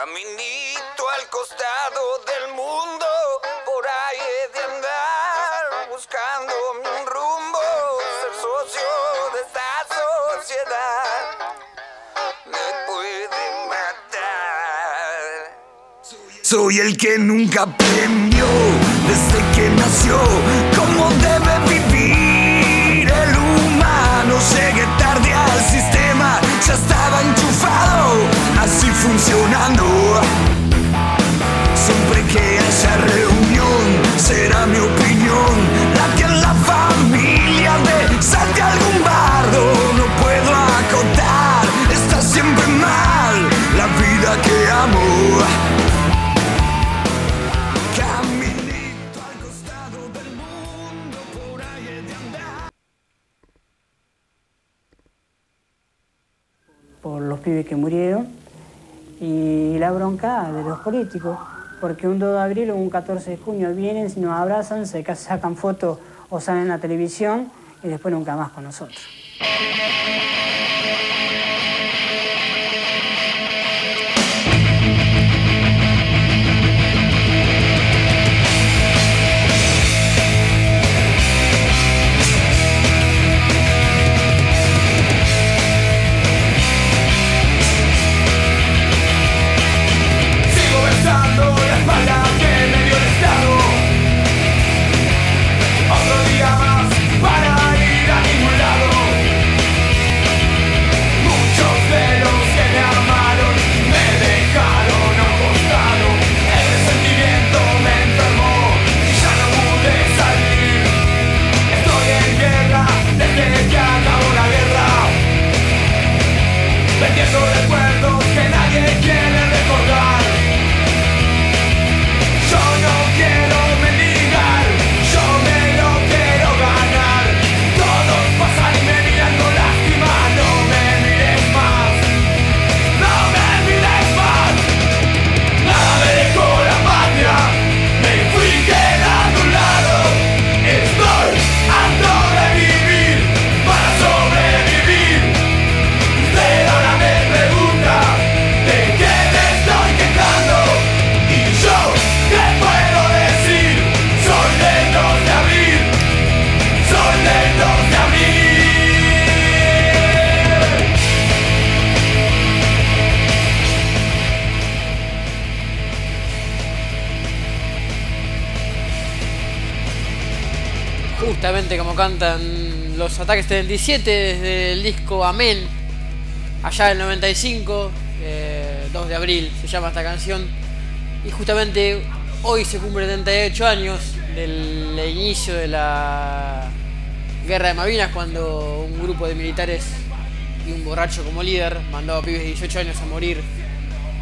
Caminito al costado del mundo, por ahí he de andar, buscando un rumbo, ser socio de esta sociedad. Me puede matar. Soy el que nunca aprendió desde que nació funcionando. Siempre que haya reunión, será mi opinión la que en la familia de salte algún bardo. No puedo acotar, está siempre mal la vida que amo. Caminito al costado del mundo, por ahí de andar. por los pibes que murieron y la bronca de los políticos, porque un 2 de abril o un 14 de junio vienen, nos abrazan, se ca- sacan fotos o salen en la televisión y después nunca más con nosotros. Como cantan los ataques 77 desde el disco Amén, allá del 95, eh, 2 de abril se llama esta canción. Y justamente hoy se cumple 38 años del inicio de la guerra de Malvinas, cuando un grupo de militares y un borracho como líder mandó a pibes de 18 años a morir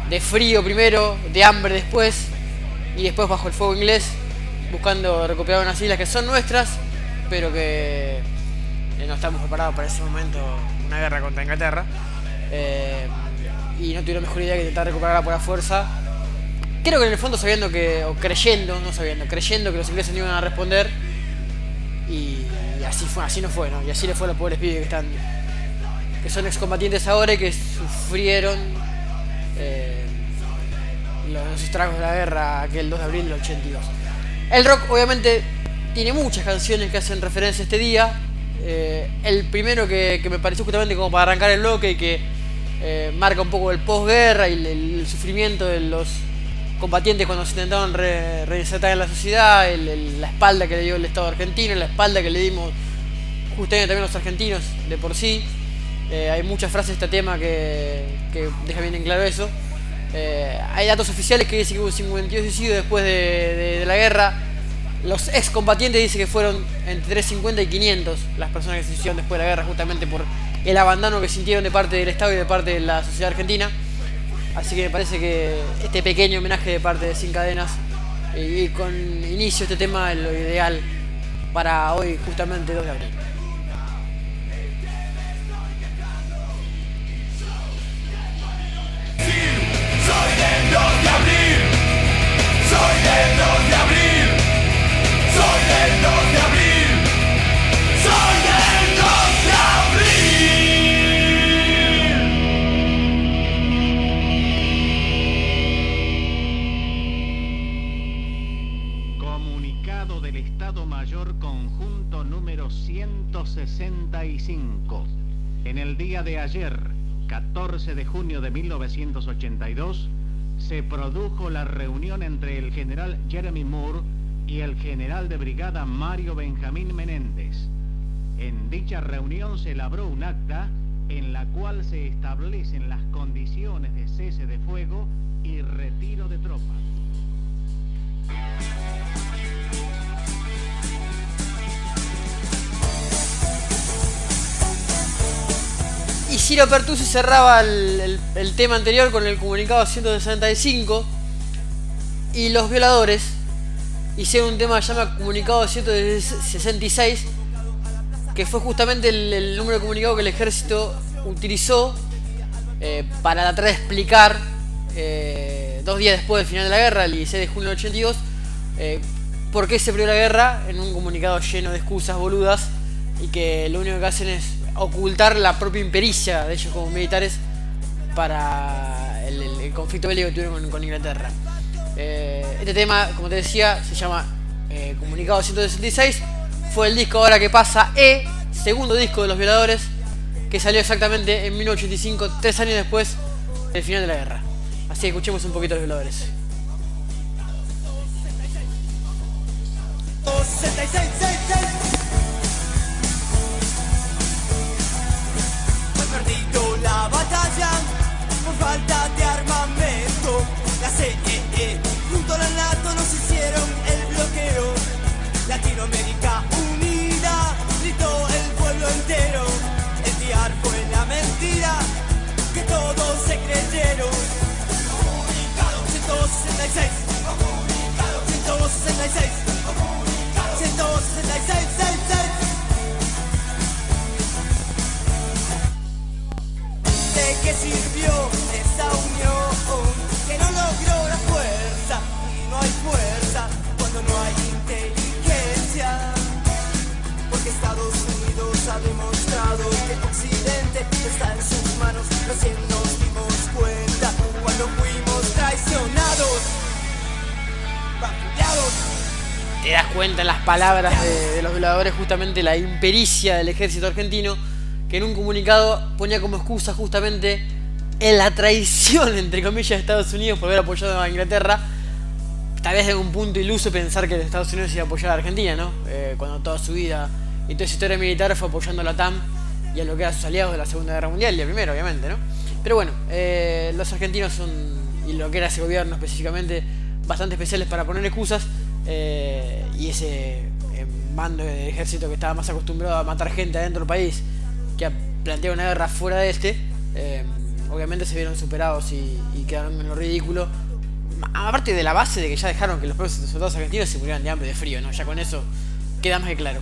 de frío primero, de hambre después, y después bajo el fuego inglés, buscando recuperar unas islas que son nuestras, pero que no estamos preparados para ese momento, una guerra contra Inglaterra. Eh, y no tuvieron mejor idea que intentar recuperarla por la fuerza. Creo que en el fondo sabiendo que, o creyendo, no sabiendo, creyendo que los ingleses no iban a responder. Y, y así fue, así no fue, ¿no? Y así le fue a los pobres pibes que están. que son excombatientes ahora y que sufrieron eh, los estragos de la guerra aquel 2 de abril del 82. El rock obviamente tiene muchas canciones que hacen referencia a este día. Eh, el primero que, me pareció justamente como para arrancar el bloque y que eh, marca un poco el posguerra y el, sufrimiento de los combatientes cuando se intentaron re- reinsertar en la sociedad, la espalda que le dio el Estado argentino, la espalda que le dimos justamente también los argentinos de por sí. Eh, hay muchas frases de este tema que, que dejan bien en claro eso. Hay datos oficiales que dicen que hubo 52 suicidios después de, de- de la guerra. Los excombatientes dicen que fueron entre 350 y 500 las personas que se suicidaron después de la guerra, justamente por el abandono que sintieron de parte del Estado y de parte de la sociedad argentina. Así que me parece que este pequeño homenaje de parte de Sin Cadenas eh, y con inicio este tema es lo ideal para hoy, justamente 2 de abril. Soy del 2 de abril 1965. En el día de ayer, 14 de junio de 1982, se produjo la reunión entre el general Jeremy Moore y el general de brigada Mario Benjamín Menéndez. En dicha reunión se elaboró un acta en la cual se establecen las condiciones de cese de fuego y retiro de tropas. Ciro Pertusi cerraba el, el- tema anterior con el comunicado 165 y los violadores hicieron un tema que se llama comunicado 166 que fue justamente el, número de comunicado que el ejército utilizó eh, para tratar de explicar eh, dos días después del final de la guerra, el 16 de junio del 82, eh, por qué se perdió la guerra en un comunicado lleno de excusas boludas y que lo único que hacen es ocultar la propia impericia de ellos como militares para el, conflicto bélico que tuvieron con, Inglaterra. Eh, este tema, como te decía, se llama eh, Comunicado 166. Fue el disco Ahora que pasa E, segundo disco de Los Violadores, que salió exactamente en 1985, tres años después del final de la guerra. Así que escuchemos un poquito a Los Violadores. 66. Junto a la NATO nos hicieron el bloqueo. Latinoamérica unida gritó el pueblo entero. El diar fue la mentira que todos se creyeron. 166 166 166 seis, seis. ¿De qué sirvió te das cuenta en las palabras de, de los violadores justamente la impericia del ejército argentino que en un comunicado ponía como excusa justamente en la traición entre comillas de Estados Unidos por haber apoyado a Inglaterra. Tal vez de un punto iluso pensar que Estados Unidos iba a apoyar a Argentina ¿no? Eh, cuando toda su vida y toda su historia militar fue apoyando a la TAM y a lo que eran sus aliados de la Segunda Guerra Mundial y la Primera obviamente ¿no? pero bueno eh, los argentinos son y lo que era ese gobierno específicamente bastante especiales para poner excusas eh, y ese eh, mando de ejército que estaba más acostumbrado a matar gente adentro del país que a plantear una guerra fuera de este, eh, obviamente se vieron superados y, y quedaron en lo ridículo. Aparte de la base de que ya dejaron que los propios soldados argentinos se murieran de hambre de frío, ¿no? Ya con eso queda más que claro.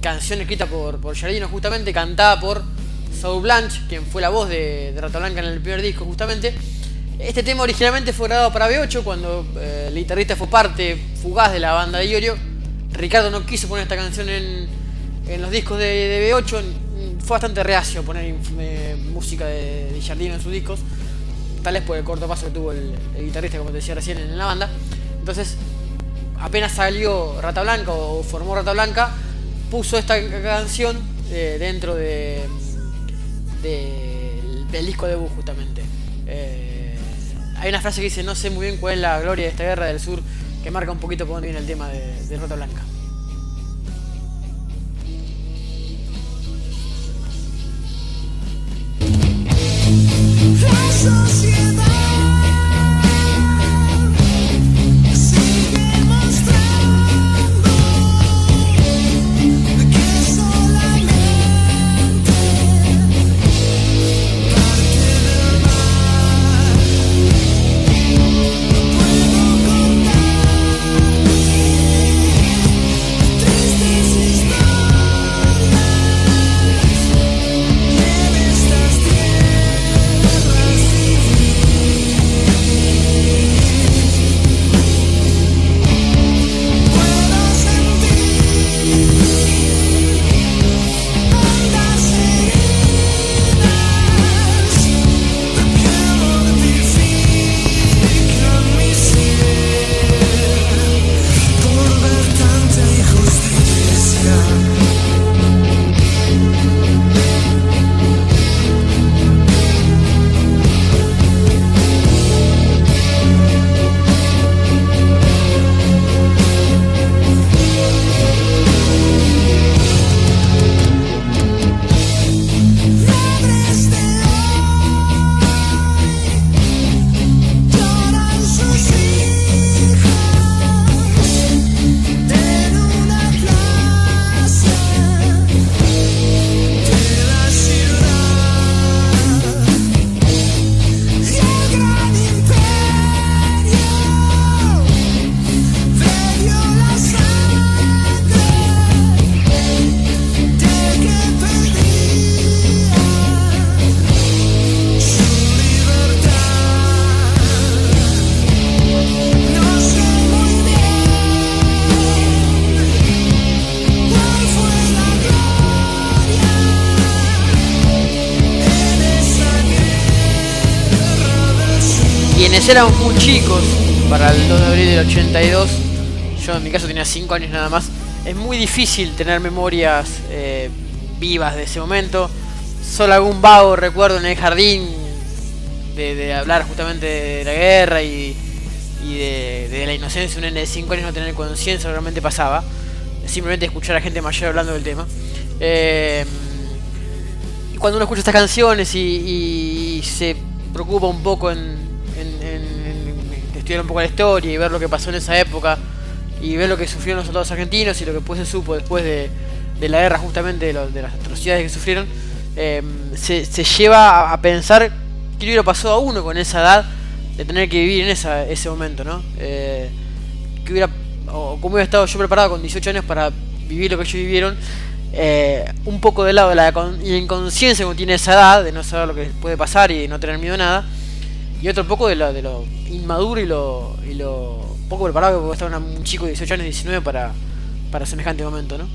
canción escrita por, por justamente, cantada por Saul Blanche, quien fue la voz de, Rata Blanca en el primer disco, justamente. Este tema originalmente fue grabado para B8 cuando eh, el guitarrista fue parte fugaz de la banda de Iorio. Ricardo no quiso poner esta canción en, en los discos de, de B8. mm, Fue bastante reacio poner eh, música de, de en sus discos. Tal vez por el corto paso que tuvo el, el guitarrista, como te decía recién, en la banda. Entonces, apenas salió Rata Blanca o formó Rata Blanca, puso esta ca- canción eh, dentro de, de- del disco debut justamente. Eh, hay una frase que dice, no sé muy bien cuál es la gloria de esta guerra del sur, que marca un poquito por dónde viene el tema de, de Rata Blanca. Quienes éramos muy chicos para el 2 de abril del 82, yo en mi caso tenía 5 años nada más, es muy difícil tener memorias eh, vivas de ese momento. Solo algún vago recuerdo en el jardín de, hablar justamente de la guerra y, de, la inocencia, un nene de 5 años no tener conciencia realmente pasaba. Simplemente escuchar a gente mayor hablando del tema. Eh, y cuando uno escucha estas canciones y, se preocupa un poco en estudiar un poco la historia y ver lo que pasó en esa época y ver lo que sufrieron los soldados argentinos y lo que después se supo después de, de la guerra justamente de, lo- de las atrocidades que sufrieron, eh, se, se lleva a, a pensar qué hubiera pasado a uno con esa edad de tener que vivir en esa, ese momento, ¿no? Eh, que hubiera, o cómo hubiera estado yo preparado con 18 años para vivir lo que ellos vivieron. eh, un poco del lado de la con- inconsciencia que tiene esa edad, de no saber lo que puede pasar y de no tener miedo a nada. Y otro poco de lo, de lo inmaduro y lo, poco preparado que puede estar un chico de 18 años, 19 para, para semejante momento, ¿no?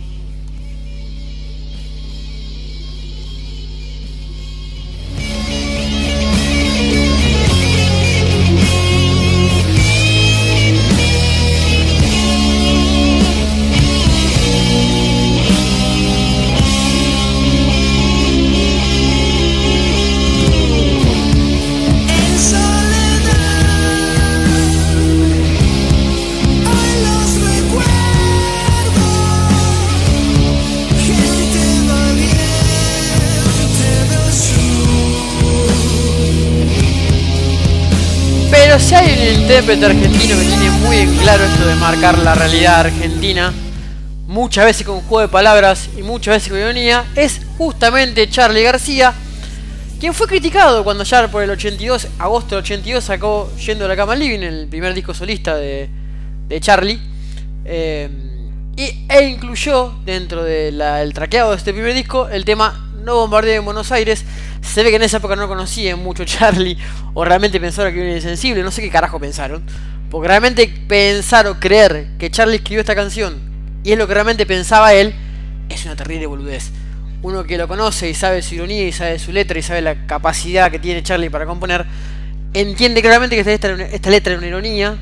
Intérprete argentino que tiene muy en claro esto de marcar la realidad argentina, muchas veces con juego de palabras y muchas veces con ironía, es justamente Charlie García, quien fue criticado cuando ya por el 82, agosto del 82, sacó Yendo a la cama living, el primer disco solista de, de Charlie, eh, y, e incluyó dentro del traqueado de este primer disco el tema No bombardeo en Buenos Aires. Se ve que en esa época no conocían mucho Charlie o realmente pensaron que era insensible, no sé qué carajo pensaron. Porque realmente pensar o creer que Charlie escribió esta canción y es lo que realmente pensaba él, es una terrible boludez. Uno que lo conoce y sabe su ironía y sabe su letra y sabe la capacidad que tiene Charlie para componer, entiende claramente que esta esta letra es una ironía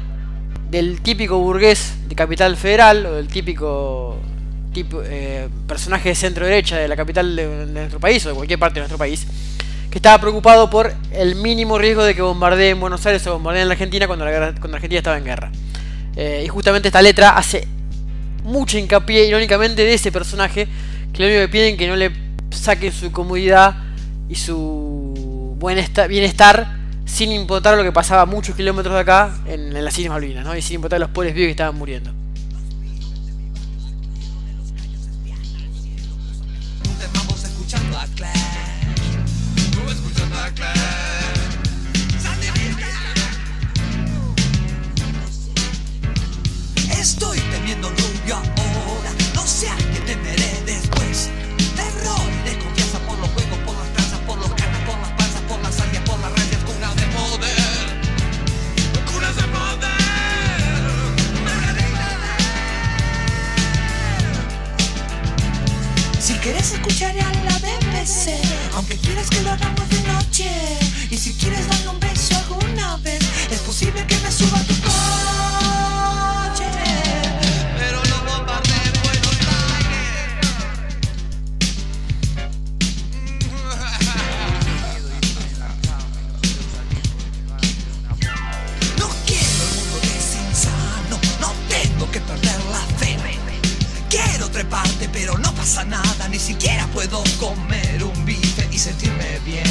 del típico burgués de capital federal o del típico tipo, eh, personaje de centro derecha de la capital de, nuestro país o de cualquier parte de nuestro país que estaba preocupado por el mínimo riesgo de que bombardeen Buenos Aires o bombardeen la Argentina cuando la, Argentina estaba en guerra. Eh, y justamente esta letra hace mucho hincapié irónicamente de ese personaje que lo único que piden que no le saquen su comodidad y su buenesta- bienestar sin importar lo que pasaba muchos kilómetros de acá en, en las Islas Malvinas, ¿no? Y sin importar los pobres vivos que estaban muriendo. Vamos escuchando pasa nada, ni siquiera puedo comer un bife y sentirme bien.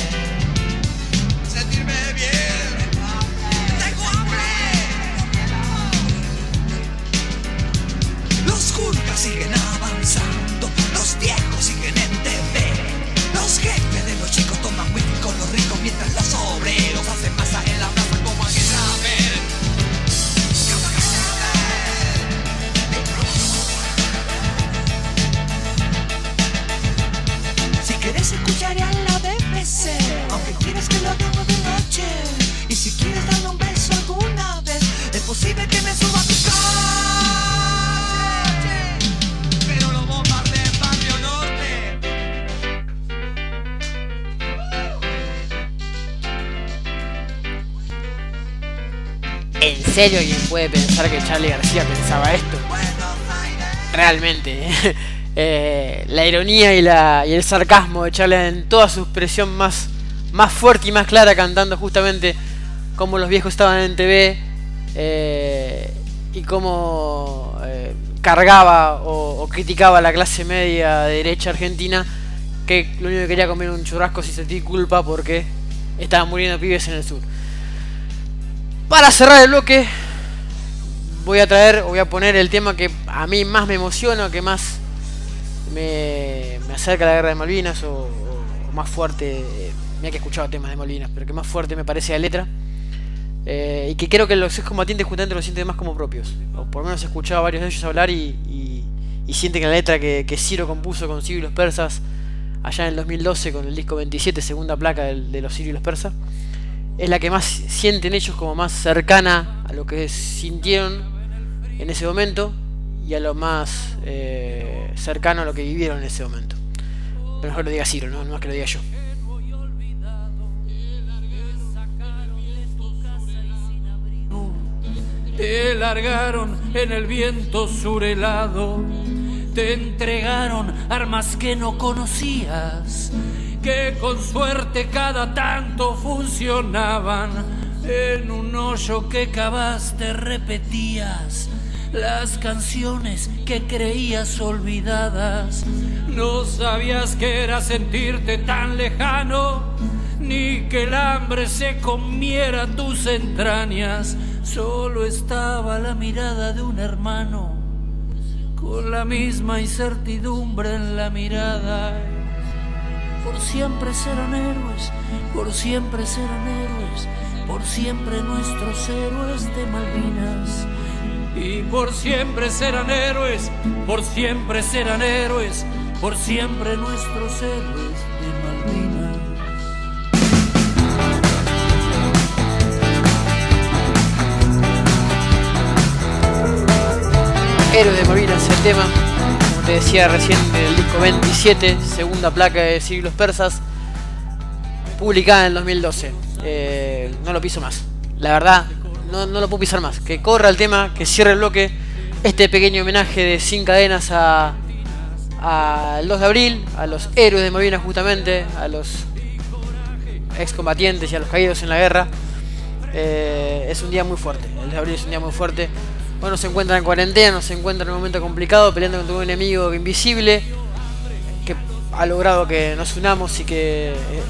Sentirme bien. Tengo hambre. Los Julkas siguen serio alguien puede pensar que Charlie García pensaba esto? Realmente. eh, la ironía y, la, y el sarcasmo de Charlie en toda su expresión más, más fuerte y más clara cantando justamente como los viejos estaban en TV eh, y cómo eh, cargaba o, criticaba a la clase media de derecha argentina que lo único que quería comer un churrasco sin sentir culpa porque estaban muriendo pibes en el sur. Para cerrar el bloque, voy a traer, voy a poner el tema que a mí más me emociona, que más me, acerca a la guerra de Malvinas, o, más fuerte, eh, mira que he escuchado temas de Malvinas, pero que más fuerte me parece la letra. eh, y que creo que los excombatientes justamente lo sienten más como propios. O por lo menos he escuchado a varios de ellos hablar y, sienten que la letra que, Ciro compuso con Ciro y los persas allá en el 2012 con el disco 27, segunda placa de, los Ciro y los persas, es la que más sienten ellos como más cercana a lo que sintieron en ese momento y a lo más eh, cercano a lo que vivieron en ese momento. Pero mejor lo diga Ciro, no, no más que lo diga yo. Te largaron en el viento surelado, te entregaron armas que no conocías, que con suerte cada tanto funcionaban. En un hoyo que cavaste repetías las canciones que creías olvidadas. No sabías que era sentirte tan lejano, ni que el hambre se comiera tus entrañas. Solo estaba la mirada de un hermano, con la misma incertidumbre en la mirada. Por siempre serán héroes, por siempre serán héroes, por siempre nuestros héroes de Malvinas. Y por siempre serán héroes, por siempre serán héroes, por siempre nuestros héroes de Malvinas. Héroes de Malvinas el tema, decía recién, del disco 27, segunda placa de Siglos Persas, publicada en el 2012. Eh, no lo piso más. La verdad, no, no lo puedo pisar más. Que corra el tema, que cierre el bloque. Este pequeño homenaje de Sin Cadenas a al 2 de abril, a los héroes de Malvinas justamente, a los excombatientes y a los caídos en la guerra. Eh, es un día muy fuerte. El de abril es un día muy fuerte. Bueno, se encuentra en cuarentena, se encuentra en un momento complicado, peleando contra un enemigo invisible que ha logrado que nos unamos y que eh, eh,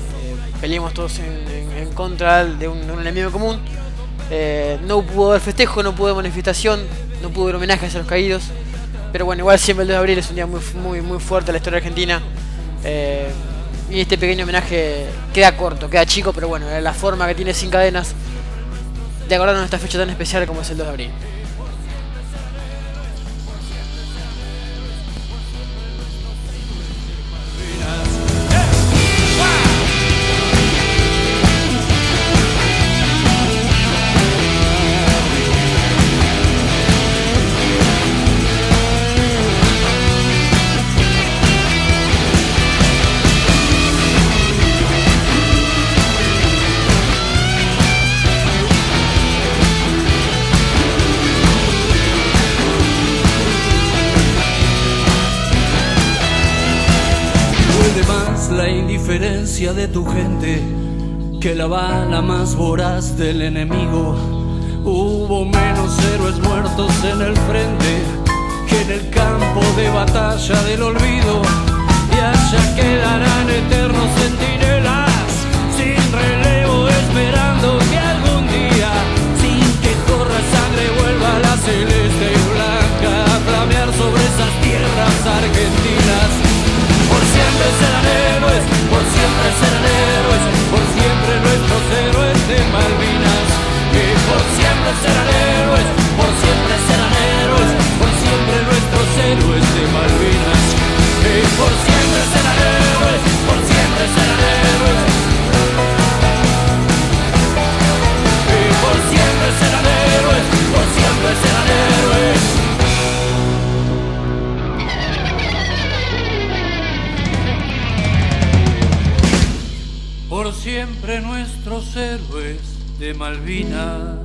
peleemos todos en, contra de un, enemigo común. Eh, no pudo haber festejo, no pudo haber manifestación, no pudo haber homenajes a los caídos. Pero bueno, igual siempre el 2 de abril es un día muy, muy, muy fuerte en la historia argentina. Eh, y este pequeño homenaje queda corto, queda chico, pero bueno, la forma que tiene sin cadenas de acordarnos de esta fecha tan especial como es el 2 de abril. De tu gente que la bala más voraz del enemigo. Hubo menos héroes muertos en el frente que en el campo de batalla del olvido. Y allá quedarán eternos centinelas sin relevo esperando que algún día, sin que corra sangre, vuelva la celeste y blanca a flamear sobre esas tierras argentinas. Por siempre serán héroes, serán héroes, por siempre nuestros héroes de Malvinas. Que por siempre serán héroes, por siempre serán héroes, por siempre nuestros héroes de Malvinas. Que por siempre serán Nuestros héroes de Malvinas.